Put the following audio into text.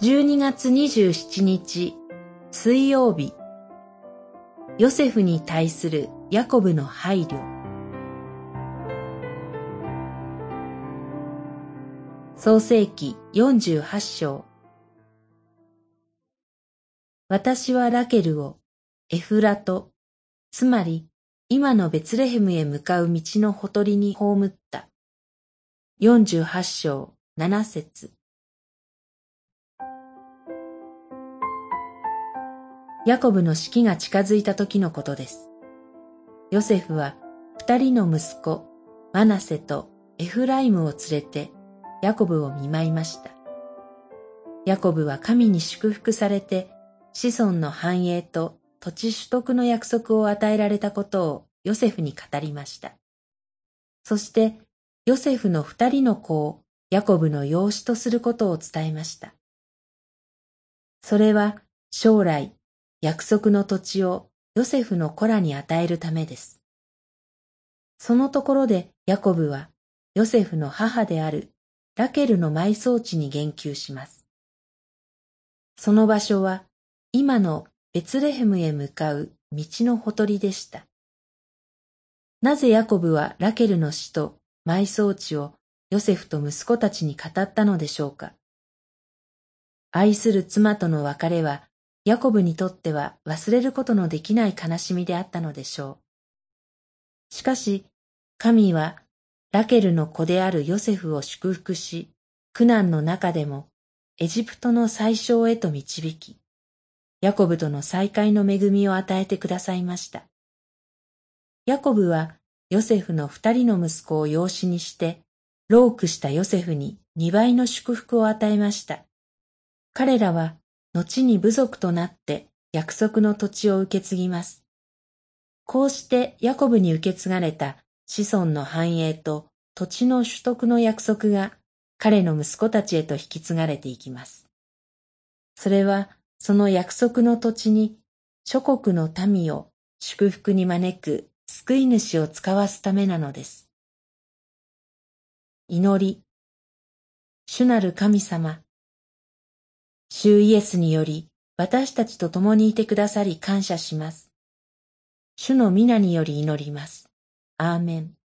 12月27日水曜日。ヨセフに対するヤコブの配慮。創世記48章。私はラケルをエフラト、つまり今のベツレヘムへ向かう道のほとりに葬った。48章7節。ヤコブの死期が近づいた時のことです。ヨセフは二人の息子、マナセとエフライムを連れてヤコブを見舞いました。ヤコブは神に祝福されて子孫の繁栄と土地取得の約束を与えられたことをヨセフに語りました。そしてヨセフの二人の子をヤコブの養子とすることを伝えました。それは将来約束の土地をヨセフの子らに与えるためです。そのところでヤコブはヨセフの母であるラケルの埋葬地に言及します。その場所は今のベツレヘムへ向かう道のほとりでした。なぜヤコブはラケルの死と埋葬地をヨセフと息子たちに語ったのでしょうか。愛する妻との別れはヤコブにとっては忘れることのできない悲しみであったのでしょう。しかし、神はラケルの子であるヨセフを祝福し、苦難の中でもエジプトの最小へと導き、ヤコブとの再会の恵みを与えてくださいました。ヤコブはヨセフの二人の息子を養子にして、老苦したヨセフに二倍の祝福を与えました。彼らは後に部族となって約束の土地を受け継ぎます。こうしてヤコブに受け継がれた子孫の繁栄と土地の取得の約束が彼の息子たちへと引き継がれていきます。それはその約束の土地に諸国の民を祝福に招く救い主を使わすためなのです。祈り、主なる神様、主イエスにより私たちと共にいてくださり感謝します。主の皆により祈ります。アーメン。